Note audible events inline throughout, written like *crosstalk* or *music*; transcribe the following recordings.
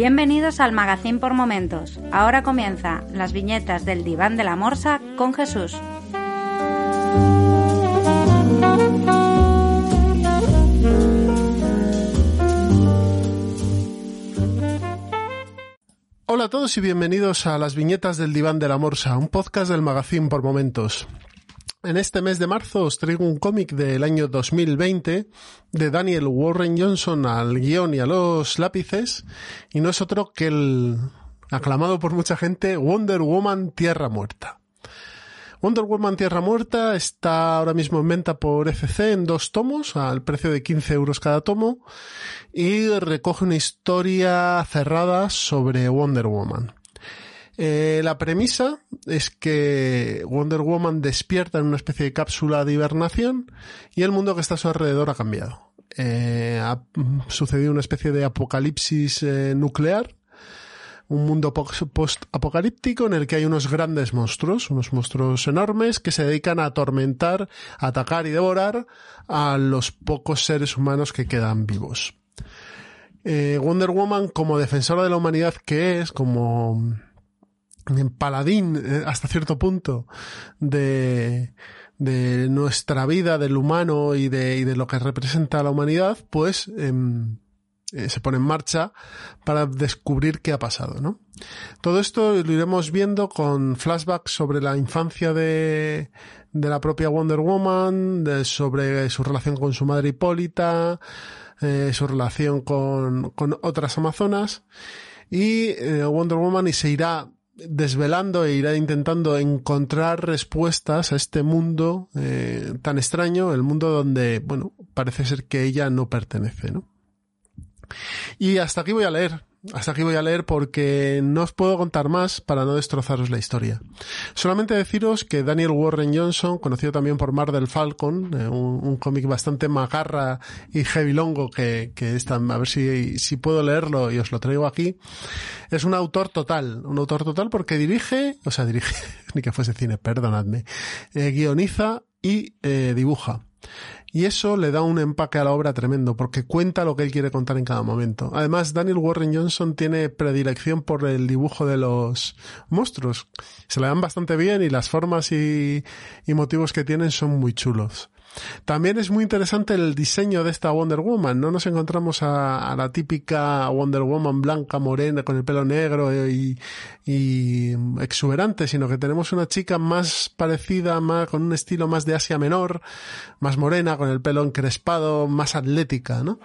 Bienvenidos al Magazine por Momentos. Ahora comienza las viñetas del diván de la morsa con Jesús. Hola a todos y bienvenidos a las viñetas del diván de la morsa, un podcast del Magazine por Momentos. En este mes de marzo os traigo un cómic del año 2020 de Daniel Warren Johnson al guion y a los lápices, y no es otro que el aclamado por mucha gente Wonder Woman Tierra Muerta. Wonder Woman Tierra Muerta está ahora mismo en venta por FC en dos tomos, al precio de 15 euros cada tomo, y recoge una historia cerrada sobre Wonder Woman. Eh, la premisa es que Wonder Woman despierta en una especie de cápsula de hibernación y el mundo que está a su alrededor ha cambiado. Eh, ha sucedido una especie de apocalipsis eh, nuclear un mundo post-apocalíptico en el que hay unos grandes monstruos, unos monstruos enormes que se dedican a atormentar, atacar y devorar a los pocos seres humanos que quedan vivos. Wonder Woman, como defensora de la humanidad que es, como paladín eh, hasta cierto punto de, de nuestra vida, del humano y de, y de lo que representa la humanidad, pues em, eh, se pone en marcha para descubrir qué ha pasado, ¿no? Todo esto lo iremos viendo con flashbacks sobre la infancia de, de la propia Wonder Woman, sobre su relación con su madre Hipólita, eh, su relación con, con otras amazonas, y eh, Wonder Woman y se irá desvelando e irá intentando encontrar respuestas a este mundo eh, tan extraño, el mundo donde, bueno, parece ser que ella no pertenece, ¿no? Y hasta aquí voy a leer. Hasta aquí voy a leer porque no os puedo contar más para no destrozaros la historia. Solamente deciros que Daniel Warren Johnson, conocido también por Mar del Falcon, eh, un, cómic bastante magarra y heavy longo que, que está, a ver si, si puedo leerlo y os lo traigo aquí, es un autor total, un autor total porque dirige, o sea, dirige, *laughs* ni que fuese cine, perdonadme, eh, guioniza y eh, dibuja. Y eso le da un empaque a la obra tremendo, porque cuenta lo que él quiere contar en cada momento. Además, Daniel Warren Johnson tiene predilección por el dibujo de los monstruos. Se le dan bastante bien y las formas y, y motivos que tienen son muy chulos. También es muy interesante el diseño de esta Wonder Woman. No nos encontramos a, la típica Wonder Woman blanca, morena, con el pelo negro y, exuberante, sino que tenemos una chica más parecida, más, con un estilo más de Asia Menor, más morena, con el pelo encrespado, más atlética, ¿no?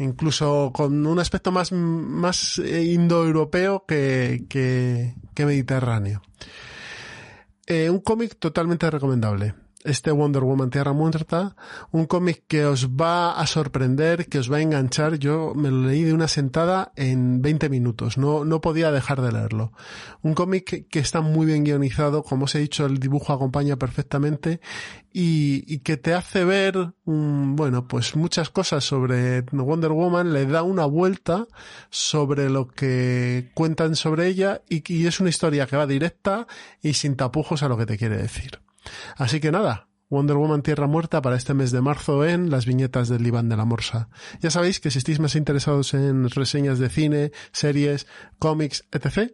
incluso con un aspecto más, más indoeuropeo que, que, que mediterráneo. Eh, un cómic totalmente recomendable este Wonder Woman Tierra Muerta, un cómic que os va a sorprender, que os va a enganchar. Yo me lo leí de una sentada en 20 minutos, no, no podía dejar de leerlo. Un cómic que, está muy bien guionizado, como os he dicho, el dibujo acompaña perfectamente y, y que te hace ver, bueno, pues muchas cosas sobre Wonder Woman, le da una vuelta sobre lo que cuentan sobre ella y es una historia que va directa y sin tapujos a lo que te quiere decir. Así que nada, Wonder Woman Tierra Muerta para este mes de marzo en las viñetas del Iván de la Morsa. Ya sabéis que si estáis más interesados en reseñas de cine, series, cómics, etc.,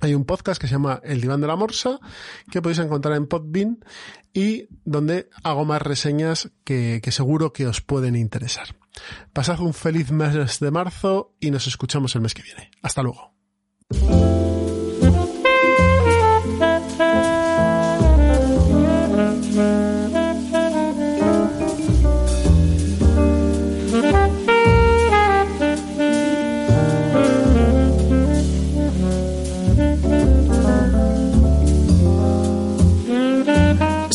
hay un podcast que se llama El Diván de la Morsa, que podéis encontrar en Podbean y donde hago más reseñas que, que seguro que os pueden interesar. Pasad un feliz mes de marzo y nos escuchamos el mes que viene. Hasta luego.